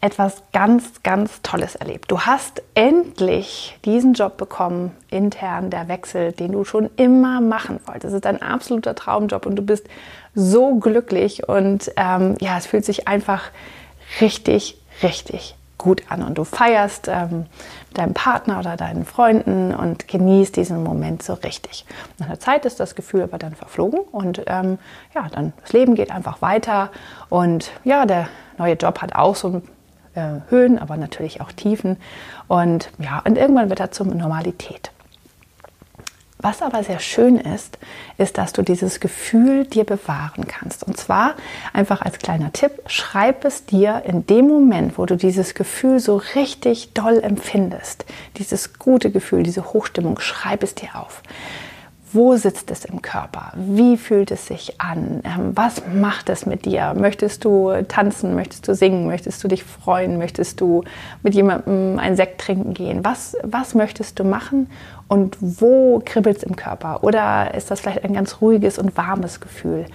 etwas ganz, ganz Tolles erlebt. Du hast endlich diesen Job bekommen, intern der Wechsel, den du schon immer machen wolltest. Es ist ein absoluter Traumjob und du bist so glücklich und ähm, ja, es fühlt sich einfach richtig, richtig gut an und du feierst ähm, mit deinem Partner oder deinen Freunden und genießt diesen Moment so richtig. Nach einer Zeit ist das Gefühl aber dann verflogen und ähm, ja, dann das Leben geht einfach weiter und ja, der neue Job hat auch so äh, Höhen, aber natürlich auch Tiefen und ja, und irgendwann wird er zur Normalität. Was aber sehr schön ist, ist, dass du dieses Gefühl dir bewahren kannst. Und zwar einfach als kleiner Tipp, schreib es dir in dem Moment, wo du dieses Gefühl so richtig doll empfindest, dieses gute Gefühl, diese Hochstimmung, schreib es dir auf. Wo sitzt es im Körper? Wie fühlt es sich an? Ähm, was macht es mit dir? Möchtest du tanzen? Möchtest du singen? Möchtest du dich freuen? Möchtest du mit jemandem einen Sekt trinken gehen? Was, was möchtest du machen? Und wo kribbelt es im Körper? Oder ist das vielleicht ein ganz ruhiges und warmes Gefühl?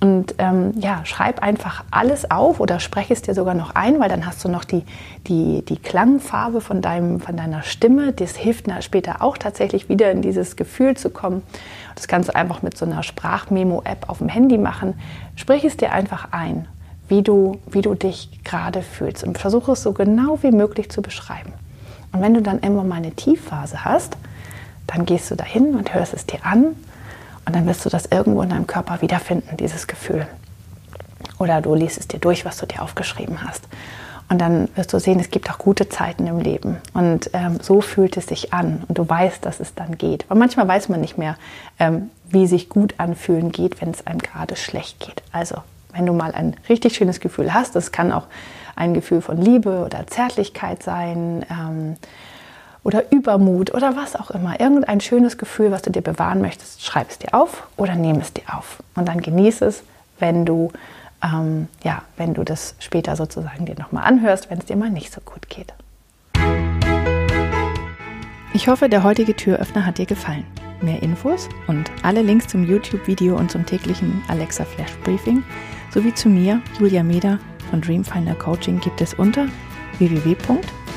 Und ähm, ja, schreib einfach alles auf oder spreche es dir sogar noch ein, weil dann hast du noch die, die, die Klangfarbe von, deinem, von deiner Stimme. Das hilft später auch tatsächlich wieder in dieses Gefühl zu kommen. Das kannst du einfach mit so einer Sprachmemo-App auf dem Handy machen. Sprich es dir einfach ein, wie du, wie du dich gerade fühlst und versuche es so genau wie möglich zu beschreiben. Und wenn du dann immer mal eine Tiefphase hast, dann gehst du dahin und hörst es dir an und dann wirst du das irgendwo in deinem Körper wiederfinden, dieses Gefühl. Oder du liest es dir durch, was du dir aufgeschrieben hast. Und dann wirst du sehen, es gibt auch gute Zeiten im Leben. Und ähm, so fühlt es sich an. Und du weißt, dass es dann geht. Weil manchmal weiß man nicht mehr, ähm, wie sich gut anfühlen geht, wenn es einem gerade schlecht geht. Also, wenn du mal ein richtig schönes Gefühl hast, das kann auch ein Gefühl von Liebe oder Zärtlichkeit sein. Ähm, oder Übermut oder was auch immer. Irgendein schönes Gefühl, was du dir bewahren möchtest, schreib es dir auf oder nehme es dir auf. Und dann genieße es, wenn du, ähm, ja, wenn du das später sozusagen dir nochmal anhörst, wenn es dir mal nicht so gut geht. Ich hoffe, der heutige Türöffner hat dir gefallen. Mehr Infos und alle Links zum YouTube-Video und zum täglichen Alexa Flash Briefing sowie zu mir, Julia Meder von Dreamfinder Coaching, gibt es unter www